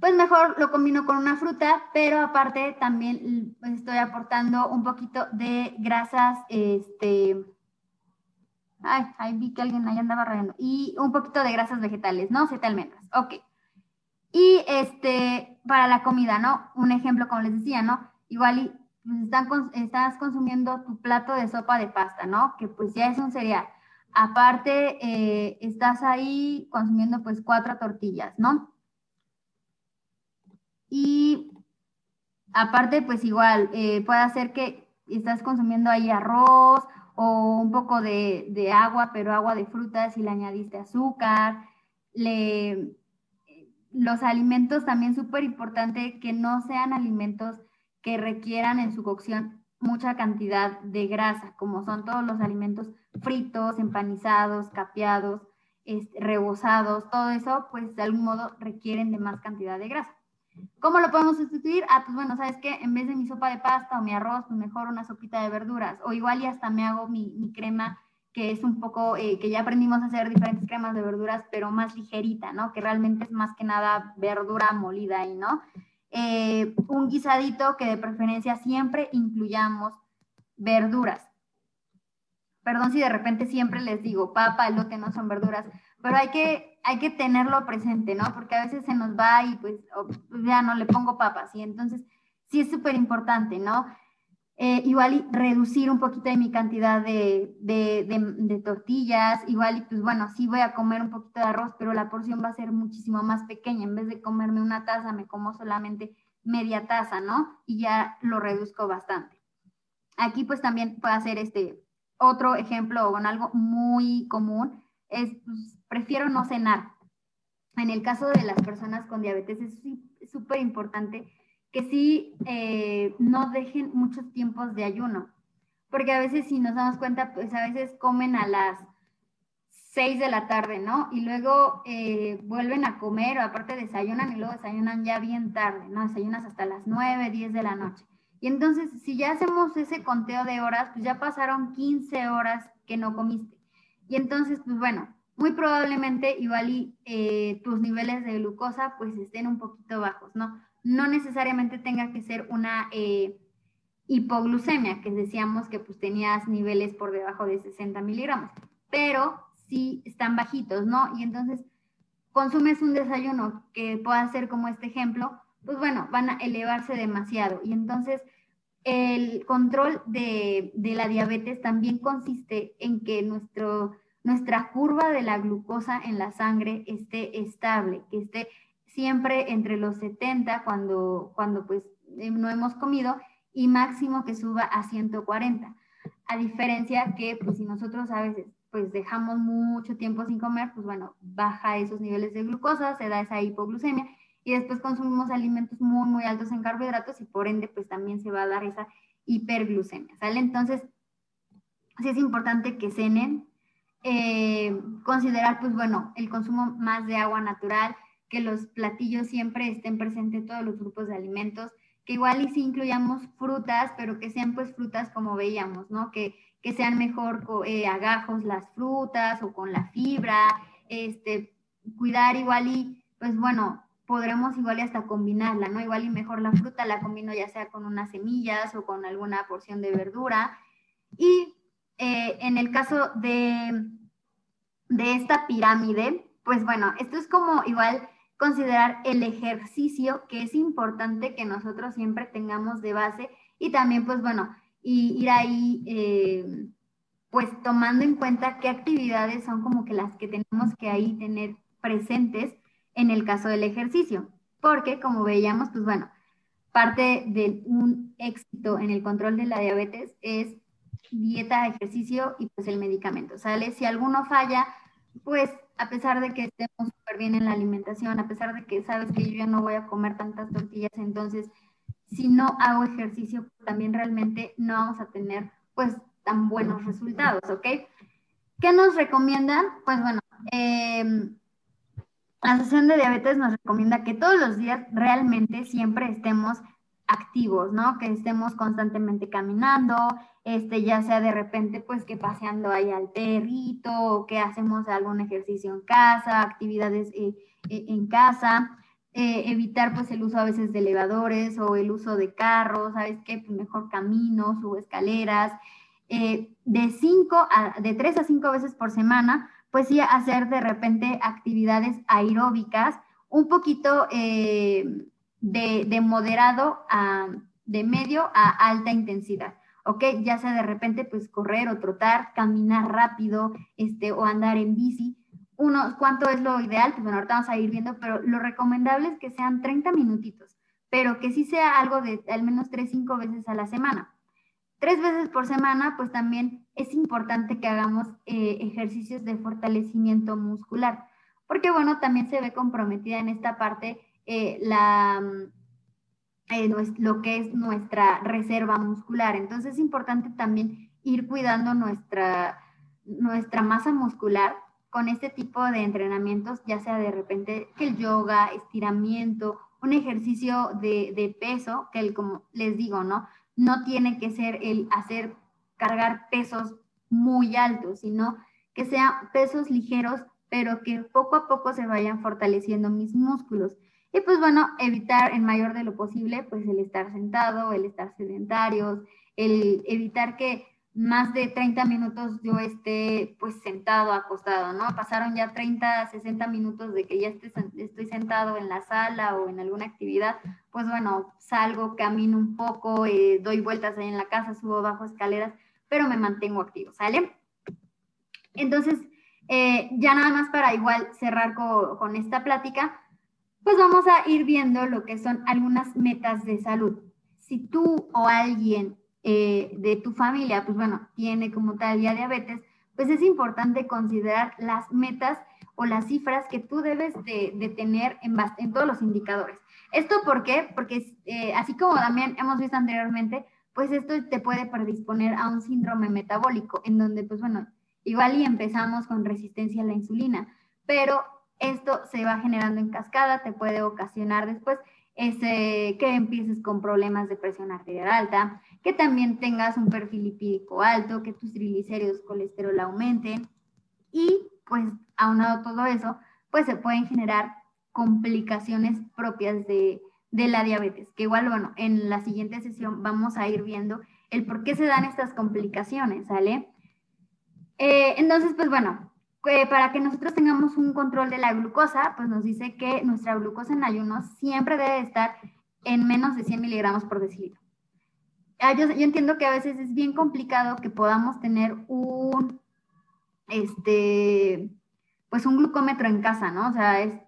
Pues mejor lo combino con una fruta, pero aparte también pues, estoy aportando un poquito de grasas, este, Ay, ahí vi que alguien ahí andaba rayando. Y un poquito de grasas vegetales, ¿no? Siete almendras. Ok. Y este, para la comida, ¿no? Un ejemplo, como les decía, ¿no? Igual y pues, estás consumiendo tu plato de sopa de pasta, ¿no? Que pues ya es un cereal. Aparte, eh, estás ahí consumiendo pues cuatro tortillas, ¿no? Y aparte, pues igual, eh, puede ser que estás consumiendo ahí arroz o un poco de, agua, pero agua de frutas y le añadiste azúcar. Los alimentos también súper importante que no sean alimentos que requieran en su cocción mucha cantidad de grasa, como son todos los alimentos fritos, empanizados, capeados, este, rebozados, todo eso, pues de algún modo requieren de más cantidad de grasa. ¿Cómo lo podemos sustituir? Ah, pues bueno, ¿sabes qué? En vez de mi sopa de pasta o mi arroz, pues mejor una sopita de verduras. O igual y hasta me hago mi, crema, que es un poco, eh, que ya aprendimos a hacer diferentes cremas de verduras, pero más ligerita, ¿no? Que realmente es más que nada verdura molida ahí, ¿no? Eh, un guisadito que de preferencia siempre incluyamos verduras. Perdón si de repente siempre les digo, papa, elote no son verduras, pero hay que, hay que tenerlo presente, ¿no? Porque a veces se nos va y pues, ya no le pongo papas y entonces sí es súper importante, ¿no? Eh, igual reducir un poquito de mi cantidad de, de, tortillas, igual y pues bueno, sí voy a comer un poquito de arroz, pero la porción va a ser muchísimo más pequeña, en vez de comerme una taza, me como solamente media taza, ¿no? Y ya lo reduzco bastante. Aquí pues también puedo hacer este otro ejemplo con algo muy común, es pues, prefiero no cenar. En el caso de las personas con diabetes es súper importante que sí eh, no dejen muchos tiempos de ayuno, porque a veces si nos damos cuenta, pues a veces comen a las 6 de la tarde, ¿no? Y luego eh, vuelven a comer, o aparte desayunan y luego desayunan ya bien tarde, ¿no? Desayunas hasta las 9, 10 de la noche. Y entonces, si ya hacemos ese conteo de horas, pues ya pasaron 15 horas que no comiste. Y entonces, pues bueno, muy probablemente igual eh, tus niveles de glucosa pues estén un poquito bajos, ¿no? No necesariamente tenga que ser una eh, hipoglucemia, que decíamos que pues tenías niveles por debajo de 60 miligramos, pero sí están bajitos, ¿no? Y entonces consumes un desayuno que pueda ser como este ejemplo, pues bueno, van a elevarse demasiado. Y entonces el control de, de la diabetes también consiste en que nuestro nuestra curva de la glucosa en la sangre esté estable, que esté siempre entre los 70 cuando, cuando pues eh, no hemos comido y máximo que suba a 140. A diferencia que pues si nosotros a veces pues dejamos mucho tiempo sin comer, pues bueno, baja esos niveles de glucosa, se da esa hipoglucemia y después consumimos alimentos muy, muy altos en carbohidratos y por ende pues también se va a dar esa hiperglucemia, ¿sale? Entonces, sí es importante que cenen, eh, considerar, pues bueno, el consumo más de agua natural, que los platillos siempre estén presentes todos los grupos de alimentos, que igual y sí incluyamos frutas, pero que sean pues frutas como veíamos, ¿no? Que, que sean mejor eh, agajos las frutas o con la fibra, este, cuidar igual y, pues bueno, podremos igual y hasta combinarla, ¿no? Igual y mejor la fruta la combino ya sea con unas semillas o con alguna porción de verdura. Y eh, en el caso de, de esta pirámide, pues bueno, esto es como igual considerar el ejercicio, que es importante que nosotros siempre tengamos de base y también, pues bueno, y ir ahí, eh, pues tomando en cuenta qué actividades son como que las que tenemos que ahí tener presentes en el caso del ejercicio, porque como veíamos, pues bueno, parte de un éxito en el control de la diabetes es dieta, ejercicio y pues el medicamento, ¿sale? Si alguno falla, pues a pesar de que estemos súper bien en la alimentación, a pesar de que sabes que yo ya no voy a comer tantas tortillas, entonces si no hago ejercicio, también realmente no vamos a tener pues tan buenos resultados, ¿ok? ¿Qué nos recomiendan? Pues bueno, eh, la Asociación de Diabetes nos recomienda que todos los días realmente siempre estemos activos, ¿no? Que estemos constantemente caminando, este, ya sea de repente, pues que paseando ahí al perrito, o que hacemos algún ejercicio en casa, actividades eh, eh, en casa, eh, evitar pues el uso a veces de elevadores o el uso de carros, ¿sabes qué? Pues mejor caminos o escaleras, de cinco a, de tres a cinco veces por semana, pues sí hacer de repente actividades aeróbicas, un poquito eh, de, moderado a de medio a alta intensidad. ¿ok? Ya sea de repente, pues correr o trotar, caminar rápido, este, o andar en bici. Uno, ¿cuánto es lo ideal? Pues bueno, ahorita vamos a ir viendo, pero lo recomendable es que sean 30 minutitos, pero que sí sea algo de al menos 3, 5 veces a la semana tres veces por semana, pues también es importante que hagamos eh, ejercicios de fortalecimiento muscular, porque bueno, también se ve comprometida en esta parte eh, la, eh, lo que es nuestra reserva muscular. Entonces es importante también ir cuidando nuestra, nuestra masa muscular con este tipo de entrenamientos, ya sea de repente que el yoga, estiramiento, un ejercicio de, de peso, que el, como les digo, ¿no? no tiene que ser el hacer cargar pesos muy altos, sino que sean pesos ligeros, pero que poco a poco se vayan fortaleciendo mis músculos. Y pues bueno, evitar en mayor de lo posible, pues el estar sentado, el estar sedentarios, el evitar que más de 30 minutos yo esté pues sentado, acostado, ¿no? Pasaron ya 30, 60 minutos de que ya estoy sentado en la sala o en alguna actividad, pues bueno, salgo, camino un poco, eh, doy vueltas ahí en la casa, subo bajo escaleras, pero me mantengo activo, ¿sale? Entonces, eh, ya nada más para igual cerrar con esta plática, pues vamos a ir viendo lo que son algunas metas de salud. Si tú o alguien eh, de tu familia, pues bueno, tiene como tal ya diabetes, pues es importante considerar las metas o las cifras que tú debes de, tener en, en, todos los indicadores. ¿Esto por qué? Porque eh, así como también hemos visto anteriormente, pues esto te puede predisponer a un síndrome metabólico, en donde, pues bueno, igual y empezamos con resistencia a la insulina, pero esto se va generando en cascada, te puede ocasionar después ese, que empieces con problemas de presión arterial alta, que también tengas un perfil lipídico alto, que tus triglicéridos, colesterol aumenten y pues aunado todo eso, pues se pueden generar complicaciones propias de, la diabetes, que igual, bueno, en la siguiente sesión vamos a ir viendo el por qué se dan estas complicaciones, ¿sale? Eh, entonces, pues bueno, para que nosotros tengamos un control de la glucosa, pues nos dice que nuestra glucosa en ayunos siempre debe estar en menos de 100 miligramos por decilitro. Ah, yo, entiendo que a veces es bien complicado que podamos tener un, este, pues un glucómetro en casa, ¿no? O sea, eh,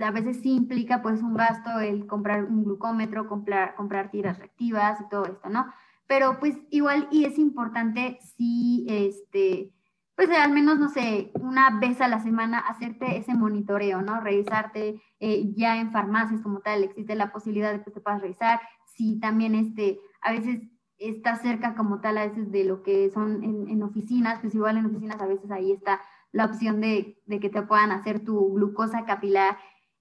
a veces sí implica pues un gasto el comprar un glucómetro, comprar, comprar tiras reactivas y todo esto, ¿no? Pero pues igual y es importante si, este, pues al menos, no sé, una vez a la semana hacerte ese monitoreo, ¿no? Revisarte eh, ya en farmacias como tal, existe la posibilidad de que te puedas revisar. Si también, este, a veces está cerca como tal a veces de lo que son en, oficinas, pues igual en oficinas a veces ahí está la opción de, de, que te puedan hacer tu glucosa capilar,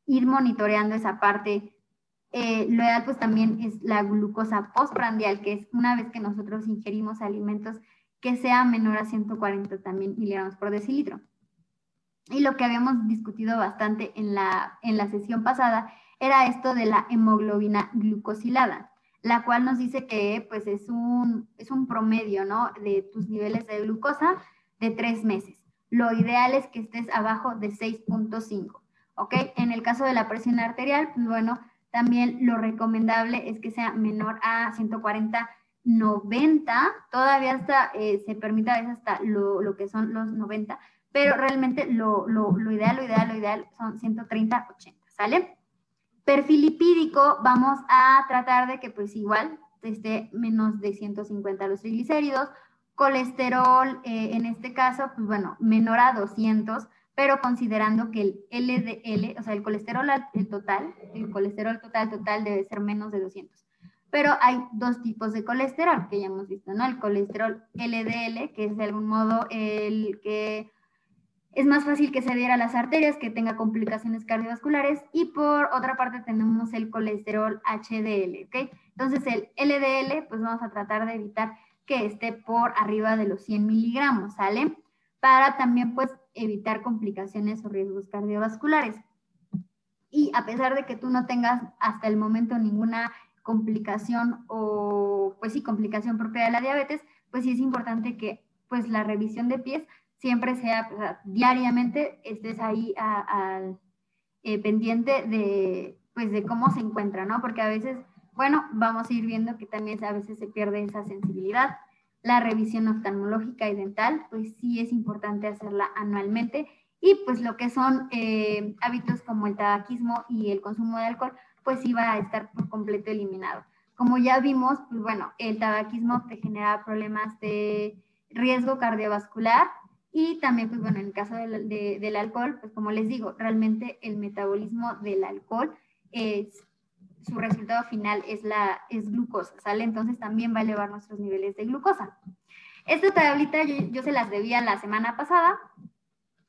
ir monitoreando esa parte. Eh, lo ideal pues también es la glucosa postprandial, que es una vez que nosotros ingerimos alimentos que sea menor a 140 también miligramos por decilitro. Y lo que habíamos discutido bastante en la, en la sesión pasada era esto de la hemoglobina glucosilada la cual nos dice que pues es un, es un promedio, ¿no? De tus niveles de glucosa de tres meses. Lo ideal es que estés abajo de 6.5, ¿ok? En el caso de la presión arterial, pues bueno, también lo recomendable es que sea menor a 140, 90, todavía hasta eh, se permite a veces hasta lo, que son los 90, pero realmente lo, ideal, lo ideal, lo ideal son 130, 80, ¿sale? Perfil lipídico, vamos a tratar de que pues igual esté menos de 150 los triglicéridos, colesterol, eh, en este caso, pues bueno, menor a 200, pero considerando que el LDL, o sea, el colesterol el total, el colesterol total total debe ser menos de 200. Pero hay dos tipos de colesterol que ya hemos visto, ¿no? El colesterol LDL, que es de algún modo el que es más fácil que se adhiera a las arterias, que tenga complicaciones cardiovasculares y por otra parte tenemos el colesterol HDL, ¿ok? Entonces el LDL, pues vamos a tratar de evitar que esté por arriba de los 100 miligramos, ¿sale? Para también pues evitar complicaciones o riesgos cardiovasculares. Y a pesar de que tú no tengas hasta el momento ninguna complicación o pues sí, complicación propia de la diabetes, pues sí es importante que pues la revisión de pies siempre sea, diariamente estés ahí eh, pendiente de, pues, de cómo se encuentra, ¿no? Porque a veces, bueno, vamos a ir viendo que también a veces se pierde esa sensibilidad. La revisión oftalmológica y dental, pues sí es importante hacerla anualmente. Y pues lo que son eh, hábitos como el tabaquismo y el consumo de alcohol, pues va a estar por completo eliminado. Como ya vimos, pues bueno, el tabaquismo te genera problemas de riesgo cardiovascular, y también, pues bueno, en el caso del, del alcohol, pues como les digo, realmente el metabolismo del alcohol es, su resultado final es, la, es glucosa, ¿sale? Entonces también va a elevar nuestros niveles de glucosa. Esta tablita yo, yo se las debía la semana pasada.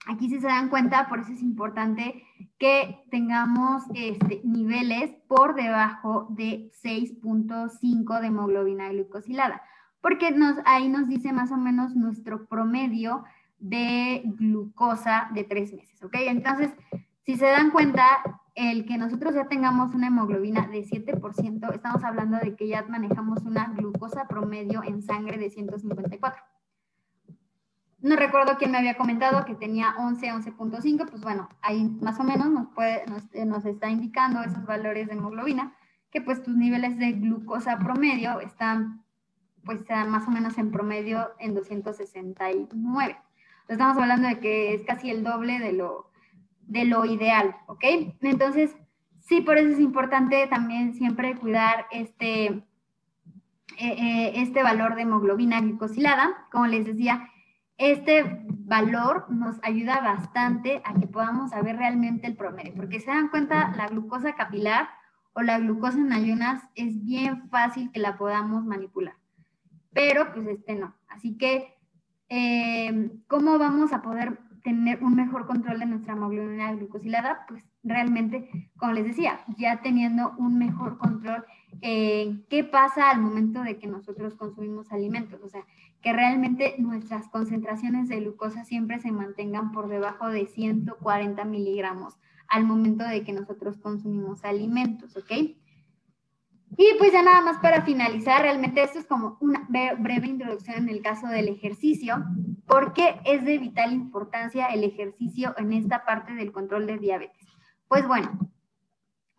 Aquí si se dan cuenta, por eso es importante que tengamos este, niveles por debajo de 6.5 de hemoglobina glucosilada, porque nos, ahí nos dice más o menos nuestro promedio de glucosa de tres meses, ¿ok? Entonces, si se dan cuenta, el que nosotros ya tengamos una hemoglobina de 7%, estamos hablando de que ya manejamos una glucosa promedio en sangre de 154. No recuerdo quién me había comentado que tenía 11, 11.5, pues bueno, ahí más o menos eh, nos, está indicando esos valores de hemoglobina, que pues tus niveles de glucosa promedio están pues más o menos en promedio en 269 estamos hablando de que es casi el doble de lo, de lo ideal, ¿ok? Entonces, sí, por eso es importante también siempre cuidar este, eh, eh, este valor de hemoglobina glicosilada. Como les decía, este valor nos ayuda bastante a que podamos saber realmente el promedio, porque se dan cuenta, la glucosa capilar o la glucosa en ayunas es bien fácil que la podamos manipular, pero pues este no. Así que eh, ¿cómo vamos a poder tener un mejor control de nuestra hemoglobina glucosilada? Pues realmente, como les decía, ya teniendo un mejor control, eh, ¿qué pasa al momento de que nosotros consumimos alimentos? O sea, que realmente nuestras concentraciones de glucosa siempre se mantengan por debajo de 140 miligramos al momento de que nosotros consumimos alimentos, ¿ok? Y pues ya nada más para finalizar, realmente esto es como una breve introducción en el caso del ejercicio, porque es de vital importancia el ejercicio en esta parte del control de diabetes. Pues bueno,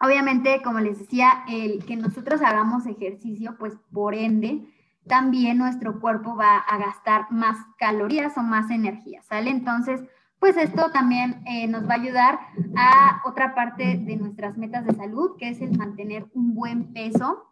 obviamente, como les decía, el que nosotros hagamos ejercicio, pues por ende, también nuestro cuerpo va a gastar más calorías o más energía, ¿sale? Entonces, pues esto también eh, nos va a ayudar a otra parte de nuestras metas de salud, que es el mantener un buen peso.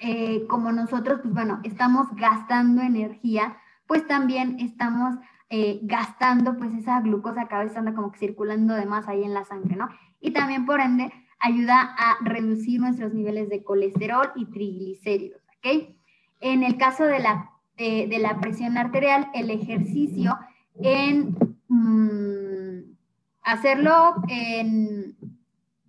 Eh, como nosotros, pues bueno, estamos gastando energía, pues también estamos eh, gastando pues esa glucosa que a veces anda como que circulando de más ahí en la sangre, ¿no? Y también por ende ayuda a reducir nuestros niveles de colesterol y triglicéridos, ¿ok? En el caso de la, de la presión arterial, el ejercicio en mm, hacerlo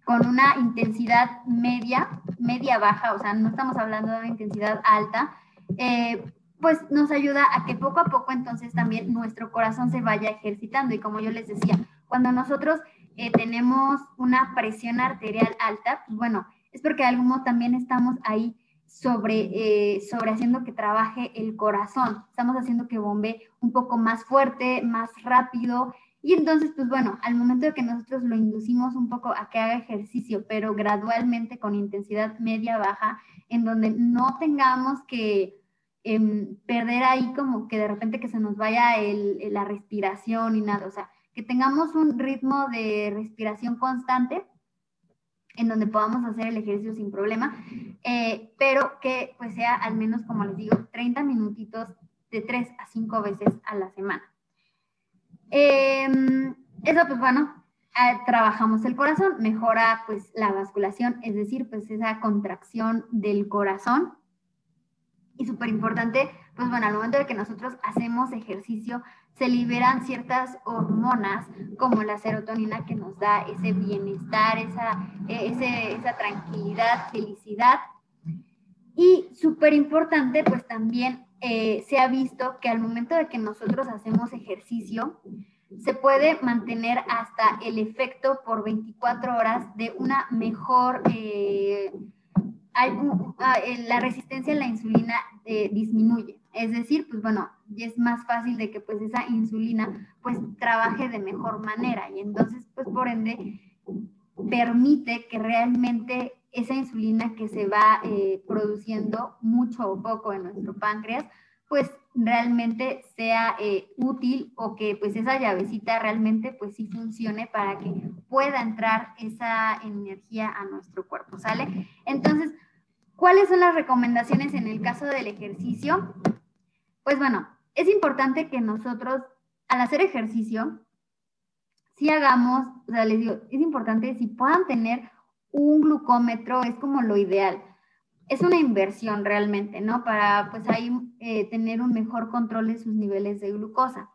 con una intensidad media, media baja, o sea, no estamos hablando de una intensidad alta, eh, pues nos ayuda a que poco a poco entonces también nuestro corazón se vaya ejercitando. Y como yo les decía, cuando nosotros eh, tenemos una presión arterial alta, pues bueno, es porque de algún modo también estamos ahí sobre, eh, sobre haciendo que trabaje el corazón. Estamos haciendo que bombee un poco más fuerte, más rápido. Y entonces, pues bueno, al momento de que nosotros lo inducimos un poco a que haga ejercicio, pero gradualmente con intensidad media baja, en donde no tengamos que em, perder ahí como que de repente que se nos vaya la respiración y nada, o sea, que tengamos un ritmo de respiración constante en donde podamos hacer el ejercicio sin problema, eh, pero que pues sea al menos, como les digo, 30 minutitos de 3 a 5 veces a la semana. Em, eso pues bueno, ah, trabajamos el corazón, mejora pues la vasculación, es decir, pues esa contracción del corazón. Y súper importante, pues bueno, al momento de que nosotros hacemos ejercicio, se liberan ciertas hormonas como la serotonina que nos da ese bienestar, esa, e, esa tranquilidad, felicidad. Y súper importante, pues también eh, se ha visto que al momento de que nosotros hacemos ejercicio, se puede mantener hasta el efecto por 24 horas de una mejor, eh, la resistencia a la insulina eh, disminuye. Es decir, pues bueno, es más fácil de que pues esa insulina pues trabaje de mejor manera y entonces pues por ende permite que realmente esa insulina que se va eh, produciendo mucho o poco en nuestro páncreas pues realmente sea eh, útil o que pues esa llavecita realmente pues sí funcione para que pueda entrar esa energía a nuestro cuerpo, ¿sale? Entonces, ¿cuáles son las recomendaciones en el caso del ejercicio? Pues bueno, es importante que nosotros al hacer ejercicio, si hagamos, o sea, les digo, es importante si puedan tener un glucómetro, es como lo ideal. Es una inversión realmente, ¿no? Para pues ahí eh, tener un mejor control de sus niveles de glucosa.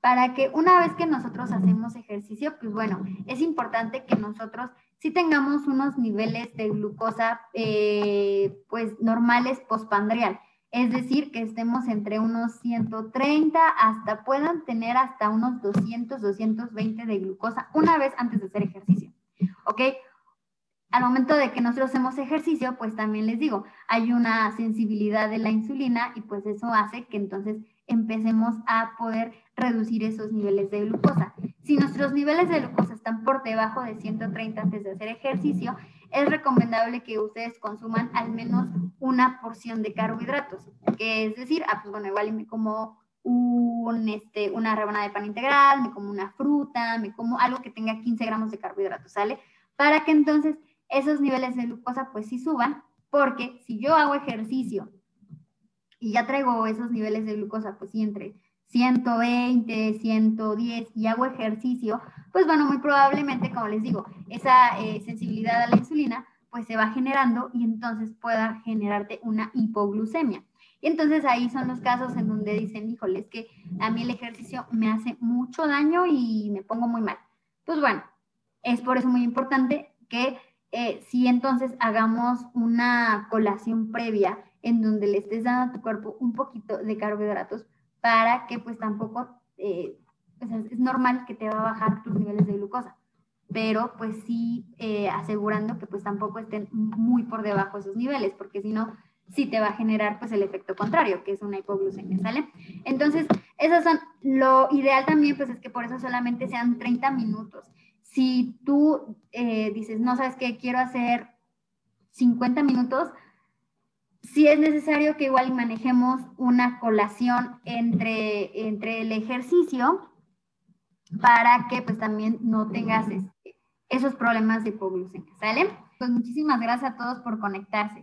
Para que una vez que nosotros hacemos ejercicio, pues bueno, es importante que nosotros sí tengamos unos niveles de glucosa eh, pues normales postpandrial es decir, que estemos entre unos 130 hasta puedan tener hasta unos 200, 220 de glucosa una vez antes de hacer ejercicio. ¿Ok? Al momento de que nosotros hacemos ejercicio, pues también les digo, hay una sensibilidad de la insulina y pues eso hace que entonces empecemos a poder reducir esos niveles de glucosa. Si nuestros niveles de glucosa están por debajo de 130 antes de hacer ejercicio, es recomendable que ustedes consuman al menos una porción de carbohidratos, que es decir, ah, pues bueno, igual me como un, este, una rebanada de pan integral, me como una fruta, me como algo que tenga 15 gramos de carbohidratos, ¿sale? Para que entonces esos niveles de glucosa pues sí suban, porque si yo hago ejercicio y ya traigo esos niveles de glucosa pues sí entre 120, 110 y hago ejercicio, pues bueno, muy probablemente, como les digo, esa eh, sensibilidad a la insulina pues se va generando y entonces pueda generarte una hipoglucemia. Y entonces ahí son los casos en donde dicen, híjole, es que a mí el ejercicio me hace mucho daño y me pongo muy mal. Pues bueno, es por eso muy importante que eh, si entonces hagamos una colación previa en donde le estés dando a tu cuerpo un poquito de carbohidratos para que pues tampoco, eh, es normal que te va a bajar tus niveles de glucosa, pero pues sí eh, asegurando que pues tampoco estén muy por debajo de esos niveles, porque si no, sí te va a generar pues el efecto contrario, que es una hipoglucemia, ¿sale? Entonces, esas son, lo ideal también pues es que por eso solamente sean 30 minutos. Si tú eh, dices, no sabes qué, quiero hacer 50 minutos, si es necesario que igual manejemos una colación entre, entre el ejercicio para que pues también no tengas este, esos problemas de hipoglucemia, ¿sale? Pues muchísimas gracias a todos por conectarse.